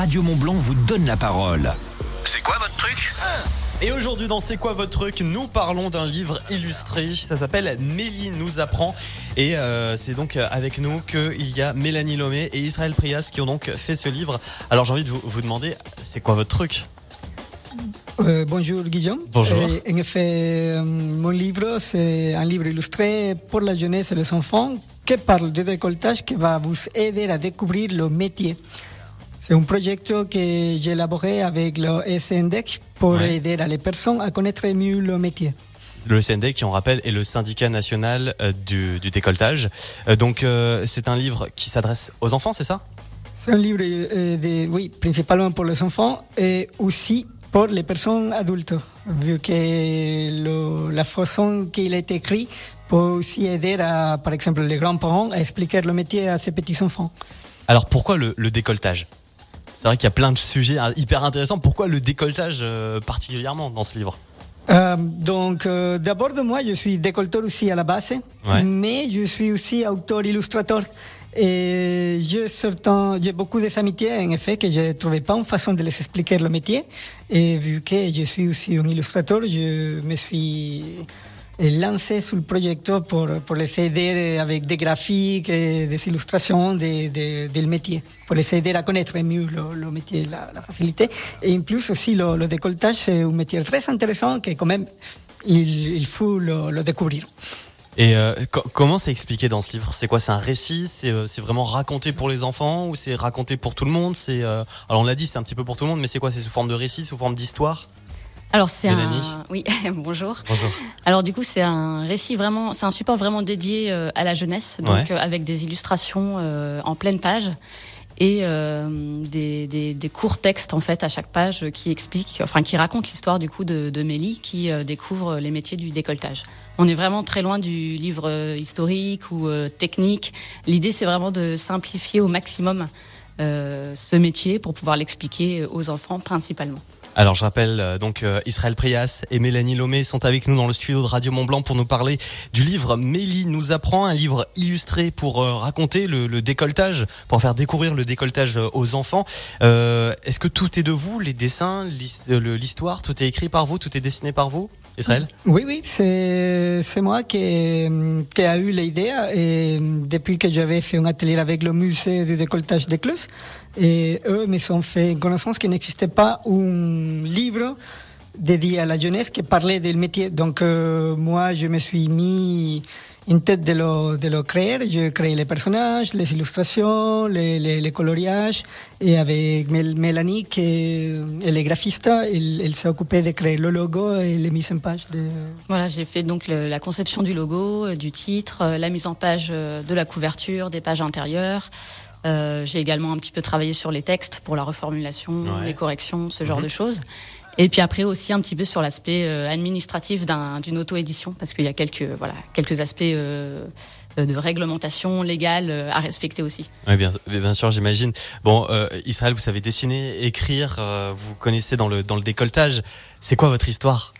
Radio Montblanc vous donne la parole. C'est quoi votre truc Et aujourd'hui dans C'est quoi votre truc Nous parlons d'un livre illustré, ça s'appelle Mélie nous apprend et euh, c'est donc avec nous qu'il y a Mélanie Lomé et Israël Prias qui ont donc fait ce livre. Alors j'ai envie de vous, vous demander, c'est quoi votre truc Euh, bonjour Guillaume. Bonjour. Euh, en effet, euh, mon livre, c'est un livre illustré pour la jeunesse et les enfants qui parle du décolletage qui va vous aider à découvrir le métier. C'est un projet que j'ai élaboré avec le SNDEC pour Ouais. aider les personnes à connaître mieux le métier. Le CND qui on rappelle est le syndicat national euh, du, du décolletage. Euh, donc euh, c'est un livre qui s'adresse aux enfants, c'est ça? C'est un livre, euh, de, oui, principalement pour les enfants et aussi pour les personnes adultes, vu que le- la façon qu'il est écrit peut aussi aider, à, par exemple, les grands-parents à expliquer le métier à ses petits-enfants. Alors pourquoi le, le décolletage? C'est vrai qu'il y a plein de sujets hyper intéressants. Pourquoi le décolletage euh, particulièrement dans ce livre? Euh, donc, euh, d'abord de moi, je suis décolleteur aussi à la base, Ouais. mais je suis aussi auteur-illustrateur. Et j'ai j'ai beaucoup des amitiés, en effet, que je ne trouvais pas une façon de les expliquer le métier. Et vu que je suis aussi un illustrateur, je me suis lancé sur le projet pour, pour les aider avec des graphiques et des illustrations de, de- du métier, pour les aider à connaître mieux le, métier, la, la facilité. Et en plus aussi, le, le décolletage, c'est un métier très intéressant que quand même, il, faut le, découvrir. Et euh, co- comment c'est expliqué dans ce livre? C'est quoi? C'est un récit? C'est euh, vraiment raconté pour les enfants ou c'est raconté pour tout le monde? Euh, alors on l'a dit, c'est un petit peu pour tout le monde, mais c'est quoi? C'est sous forme de récit, sous forme d'histoire? Alors c'est un oui bonjour. Bonjour. Alors du coup c'est un récit vraiment c'est un support vraiment dédié euh, à la jeunesse donc Ouais. euh, avec des illustrations euh, en pleine page et euh, des, des, des courts textes en fait à chaque page qui expliquent enfin qui racontent l'histoire du coup de, de Mélie qui découvre les métiers du décolletage. On est vraiment très loin du livre historique ou technique. L'idée c'est vraiment de simplifier au maximum ce métier pour pouvoir l'expliquer aux enfants principalement. Alors je rappelle euh, donc euh, Israël Prias et Mélanie Lomé sont avec nous dans le studio de Radio Mont Blanc pour nous parler du livre Mélie nous apprend, un livre illustré pour euh, raconter le, le décolletage, pour faire découvrir le décolletage euh, aux enfants. Euh, Est-ce que tout est de vous, les dessins, euh, l'histoire, tout est écrit par vous, tout est dessiné par vous, Oui, oui, c'est moi qui, qui a eu l'idée et depuis que j'avais fait un atelier avec le musée du décolletage de Clus et eux me sont fait connaissance qu'il n'existait pas un livre dédié à la jeunesse qui parlait du métier. Donc euh, moi, je me suis mis tête de le, de le créer. Je créé les personnages, les illustrations, les, les, les coloriages. Et avec Mél- Mélanie, qui elle est graphiste, elle, elle s'est occupée de créer le logo et les mises en page. De... Voilà, j'ai fait donc le- la conception du logo, euh, du titre, euh, la mise en page euh, de la couverture, des pages intérieures. Euh, j'ai également un petit peu travaillé sur les textes pour la reformulation, Ouais. les corrections, ce genre Mhm. de choses. Et puis après aussi un petit peu sur l'aspect euh, administratif d'un- d'une auto-édition, parce qu'il y a quelques voilà quelques aspects euh, de réglementation légale euh, à respecter aussi. Oui, bien, bien sûr, j'imagine. Bon, euh, Israël, vous savez dessiner, écrire, euh, vous connaissez dans le dans le décolletage. C'est quoi votre histoire?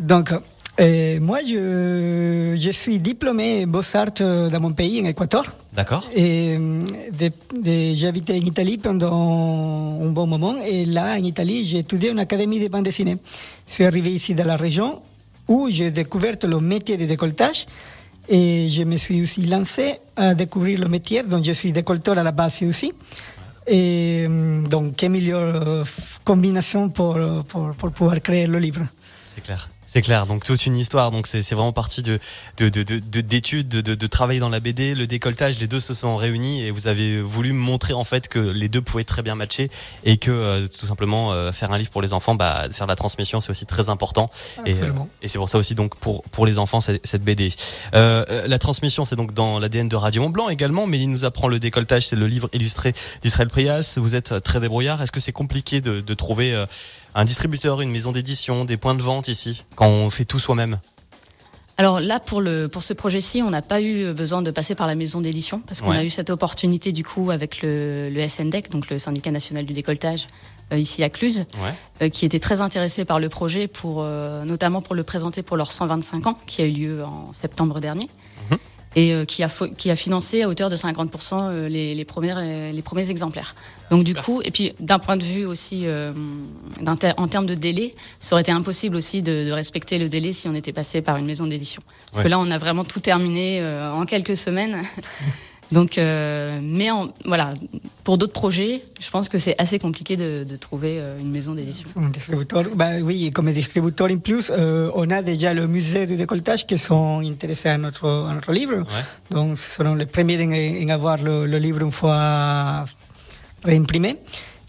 Donc, moi, je, je suis diplômé Beaux-Arts euh, dans mon pays, en Équateur. D'accord. Et euh, j'ai habité en Italie pendant un bon moment. Et là, en Italie, j'ai étudié une académie de bande dessinée. Je suis arrivé ici dans la région où j'ai découvert le métier de décolletage. Et je me suis aussi lancé à découvrir le métier, donc je suis décolleteur à la base aussi. Et euh, donc, quelle meilleure combinaison pour, pour, pour pouvoir créer le livre. C'est clair. C'est clair. Donc toute une histoire. Donc c'est c'est vraiment parti de de de de- de- d'études, de, de, de travail dans la BD, le décolletage. Les deux se sont réunis et vous avez voulu montrer en fait que les deux pouvaient très bien matcher et que euh, tout simplement euh, faire un livre pour les enfants, bah faire de la transmission, c'est aussi très important. Et, euh, Absolument. et c'est pour ça aussi donc pour pour les enfants cette, cette BD. Euh, euh, la transmission, c'est donc dans l'ADN de Radio Mont Blanc également. Mais il nous apprend le décolletage, c'est le livre illustré d'Israël Prias. Vous êtes très débrouillard. Est-ce que c'est compliqué de, de trouver euh, un distributeur, une maison d'édition, des points de vente ici quand on fait tout soi-même Alors là, pour, le, pour ce projet-ci, on n'a pas eu besoin de passer par la maison d'édition parce qu'on Ouais. a eu cette opportunité du coup avec le, le SNDEC, donc le syndicat national du décolletage, euh, ici à Cluse, Ouais. euh, qui était très intéressé par le projet, pour, euh, notamment pour le présenter pour leurs 125 ans, qui a eu lieu en septembre dernier. Et euh, qui a qui a financé à hauteur de 50% euh, les, les premières les premiers exemplaires. Donc du coup, et puis d'un point de vue aussi euh, en termes de délai, ça aurait été impossible aussi de, de, respecter le délai si on était passé par une maison d'édition. Parce que là, on a vraiment tout terminé en quelques semaines. Donc, euh, mais en, voilà, pour d'autres projets, je pense que c'est assez compliqué de, de trouver euh, une maison d'édition. Un distributeur, bah oui, comme distributeur en plus, euh, on a déjà le musée du décolletage qui sont intéressés à notre, à notre livre. Ouais. Donc, ce seront les premiers en, en avoir le, le, livre une fois réimprimé.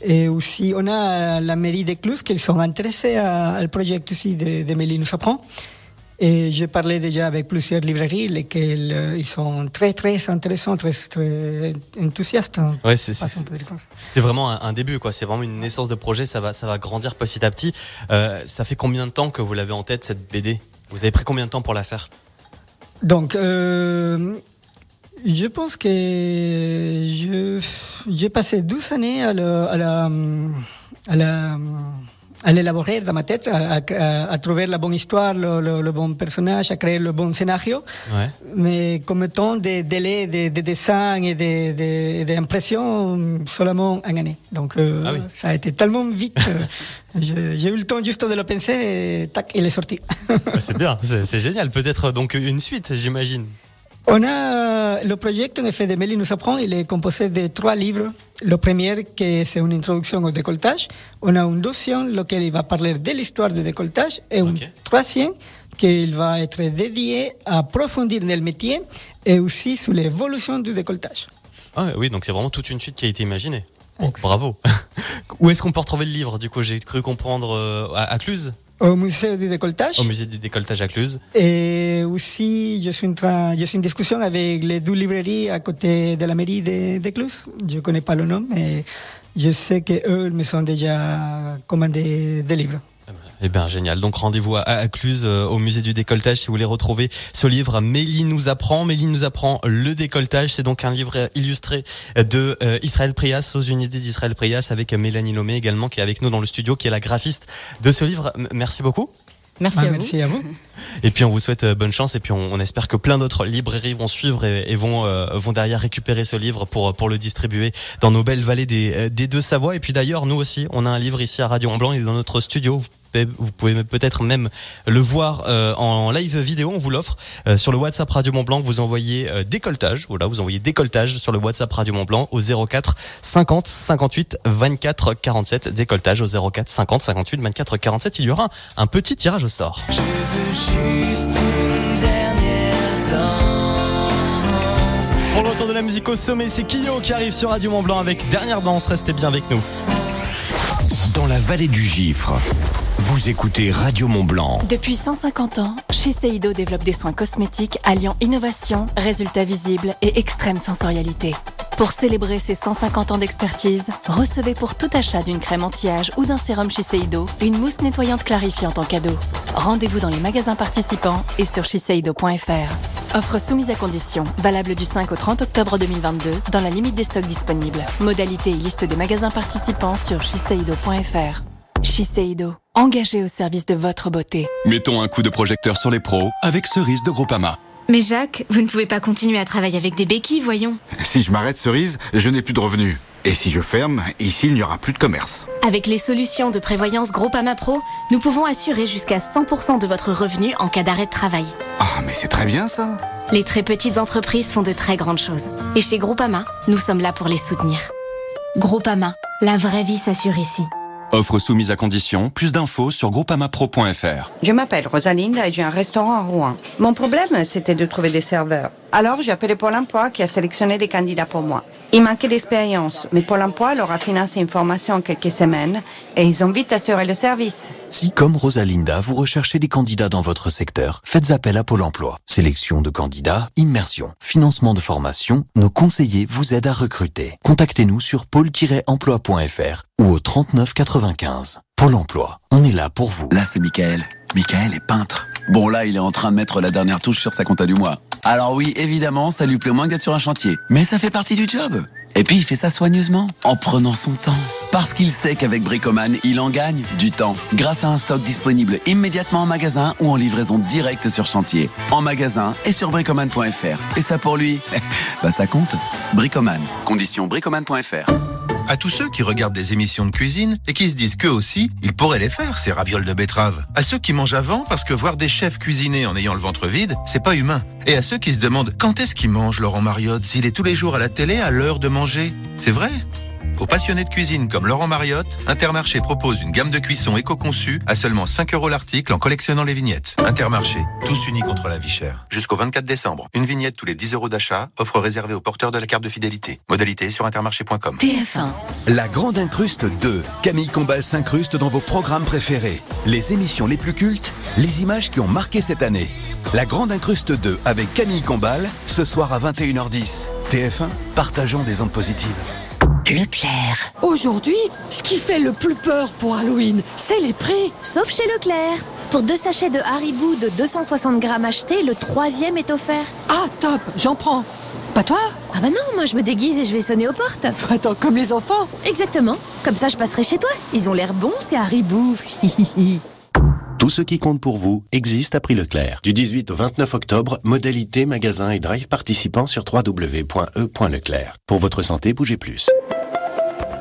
Et aussi, on a la mairie de Clus qui sont intéressés au projet aussi de, de Mélie nous apprend. Et j'ai parlé déjà avec plusieurs librairies, lesquelles euh, ils sont très très intéressants, très, très enthousiastes. Ouais, c'est vraiment un, un, début, quoi. C'est vraiment une naissance de projet. Ça va, ça va grandir petit à petit. Euh, ça fait combien de temps que vous l'avez en tête cette BD Vous avez pris combien de temps pour la faire? Donc, euh, je pense que j'ai passé 12 années à la, à la à l'élaborer dans ma tête, à, à, à, trouver la bonne histoire, le, le, le, bon personnage, à créer le bon scénario. Ouais. Mais comme temps des délais de, de, dessin et d'impression, de, de seulement un année. Donc euh, ah oui. ça a été tellement vite. J'ai eu le temps juste de le penser et tac, il est sorti. c'est bien, c'est génial. Peut-être donc une suite, j'imagine. On a le projet en effet de Mélie nous apprend, il est composé de trois livres. Le premier, c'est une introduction au décolletage. On a un deuxième, lequel il va parler de l'histoire du décolletage. Et okay. un troisième, qui va être dédié à approfondir dans le métier et aussi sur l'évolution du décolletage. Ah oui, donc c'est vraiment toute une suite qui a été imaginée. Oh, bravo. Où est-ce qu'on peut retrouver le livre? Du coup, j'ai cru comprendre euh, à, à Cluse? Au musée du décolletage. Au musée du décolletage à Cluse. Et aussi, je suis en train, je suis en discussion avec les deux librairies à côté de la mairie de, de Cluse. Je connais pas le nom, mais je sais qu'eux me sont déjà commandés des livres. Eh bien, génial. Donc, rendez-vous à, à Cluse, euh, au musée du décolletage, si vous voulez retrouver ce livre. Mélie nous apprend. Mélie nous apprend le décolletage. C'est donc un livre illustré de euh, Israël Prias, aux unités d'Israël Prias, avec Mélanie Lomé également, qui est avec nous dans le studio, qui est la graphiste de ce livre. M merci beaucoup. Merci, ah, à, merci vous. à vous. Et puis on vous souhaite euh, bonne chance et puis on, on espère que plein d'autres librairies vont suivre et, et vont euh, vont derrière récupérer ce livre pour pour le distribuer dans nos belles vallées des euh, des deux Savoies. Et puis d'ailleurs nous aussi on a un livre ici à Radio Mont Blanc et dans notre studio. Vous vous pouvez peut-être même le voir euh, en live vidéo. On vous l'offre euh, sur le WhatsApp Radio Mont Blanc. Vous envoyez euh, décolletage. Voilà, vous envoyez décolletage sur le WhatsApp Radio Mont Blanc au 04 50 58 24 47. Décolletage au 04 50 58 24 47. Il y aura un petit tirage au sort. Je veux juste une dernière danse. Pour le retour de la musique au sommet, c'est Kyo qui arrive sur Radio Mont Blanc avec dernière danse. Restez bien avec nous. Dans la vallée du Gifre. Vous écoutez Radio Mont Blanc. Depuis 150 ans, Shiseido développe des soins cosmétiques alliant innovation, résultats visibles et extrême sensorialité. Pour célébrer ses 150 ans d'expertise, recevez pour tout achat d'une crème anti-âge ou d'un sérum Shiseido une mousse nettoyante clarifiante en cadeau. Rendez-vous dans les magasins participants et sur shiseido.fr. Offre soumise à condition, valable du 5 au 30 octobre 2022 dans la limite des stocks disponibles. Modalité et liste des magasins participants sur shiseido.fr. Shiseido, engagé au service de votre beauté. Mettons un coup de projecteur sur les pros avec Cerise de Groupama. Mais Jacques, vous ne pouvez pas continuer à travailler avec des béquilles, voyons. Si je m'arrête Cerise, je n'ai plus de revenus. Et si je ferme, ici il n'y aura plus de commerce. Avec les solutions de prévoyance Groupama Pro, nous pouvons assurer jusqu'à 100% de votre revenu en cas d'arrêt de travail. Ah, mais c'est très bien ça. Les très petites entreprises font de très grandes choses. Et chez Groupama, nous sommes là pour les soutenir. Groupama, la vraie vie s'assure ici. Offre soumise à condition. Plus d'infos sur groupamapro.fr. Je m'appelle Rosalinda et j'ai un restaurant à Rouen. Mon problème, c'était de trouver des serveurs. Alors, j'ai appelé Pôle emploi qui a sélectionné des candidats pour moi. Il manquait d'expérience, mais Pôle emploi leur a financé une formation en quelques semaines et ils ont vite assuré le service. Si, comme Rosalinda, vous recherchez des candidats dans votre secteur, faites appel à Pôle emploi. Sélection de candidats, immersion, financement de formation, nos conseillers vous aident à recruter. Contactez-nous sur pôle-emploi.fr ou au 39 95. Pôle emploi, on est là pour vous. Là, c'est Michael. Michael est peintre. Bon, là, il est en train de mettre la dernière touche sur sa compta du mois. Alors oui, évidemment, ça lui plaît moins d'être sur un chantier. Mais ça fait partie du job. Et puis, il fait ça soigneusement, en prenant son temps. Parce qu'il sait qu'avec Bricoman, il en gagne du temps. Grâce à un stock disponible immédiatement en magasin ou en livraison directe sur chantier. En magasin et sur bricoman.fr. Et ça pour lui, bah ça compte. Bricoman. Condition bricoman.fr. À tous ceux qui regardent des émissions de cuisine et qui se disent qu'eux aussi, ils pourraient les faire, ces ravioles de betterave. À ceux qui mangent avant parce que voir des chefs cuisiner en ayant le ventre vide, c'est pas humain. Et à ceux qui se demandent quand est-ce qu'ils mangent Laurent Mariotte s'il est tous les jours à la télé à l'heure de manger? C'est vrai? Aux passionnés de cuisine comme Laurent Mariotte, Intermarché propose une gamme de cuissons éco-conçue à seulement 5 euros l'article en collectionnant les vignettes. Intermarché, tous unis contre la vie chère. Jusqu'au 24 décembre, une vignette tous les 10 euros d'achat, offre réservée aux porteurs de la carte de fidélité. Modalité sur intermarché.com. TF1. La Grande Incruste 2. Camille Combal s'incruste dans vos programmes préférés. Les émissions les plus cultes, les images qui ont marqué cette année. La Grande Incruste 2 avec Camille Combal, ce soir à 21h10. TF1, partageons des ondes positives. Leclerc. Aujourd'hui, ce qui fait le plus peur pour Halloween, c'est les prix. Sauf chez Leclerc. Pour deux sachets de Haribo de 260 grammes achetés, le troisième est offert. Ah, top, j'en prends. Pas toi Ah bah non, moi je me déguise et je vais sonner aux portes. Attends, comme les enfants Exactement. Comme ça, je passerai chez toi. Ils ont l'air bons, c'est Haribo. Tout ce qui compte pour vous existe à prix Leclerc. Du 18 au 29 octobre, modalité, magasin et drive participants sur www.e.leclerc. Pour votre santé, bougez plus.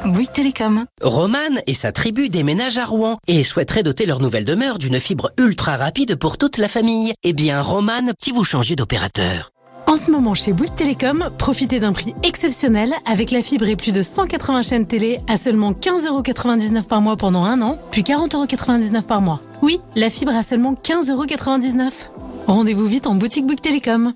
Bouygues Télécom. Roman et sa tribu déménagent à Rouen et souhaiteraient doter leur nouvelle demeure d'une fibre ultra rapide pour toute la famille. Eh bien, Roman, si vous changez d'opérateur. En ce moment, chez Bouygues Télécom, profitez d'un prix exceptionnel avec la fibre et plus de 180 chaînes télé à seulement 15,99€ par mois pendant un an, puis 40,99€ par mois. Oui, la fibre à seulement 15,99€. Rendez-vous vite en boutique Bouygues Télécom.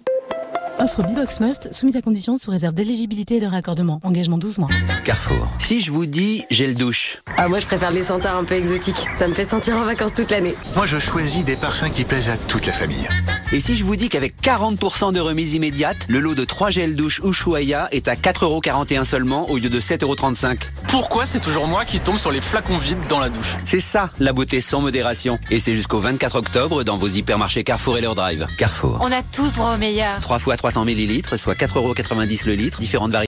Offre Bibox Must, soumise à condition sous réserve d'éligibilité et de raccordement. Engagement 12 mois. Carrefour. Si je vous dis gel douche. Ah, moi je préfère les senteurs un peu exotiques. Ça me fait sentir en vacances toute l'année. Moi je choisis des parfums qui plaisent à toute la famille. Et si je vous dis qu'avec 40% de remise immédiate, le lot de 3 gels douche Ushuaïa est à 4,41€ seulement au lieu de 7,35€. Pourquoi c'est toujours moi qui tombe sur les flacons vides dans la douche? C'est ça, la beauté sans modération. Et c'est jusqu'au 24 octobre dans vos hypermarchés Carrefour et leur drive. Carrefour. On a tous droit au meilleur. 3 fois 300 ml, soit 4,90€ le litre, différentes variétés.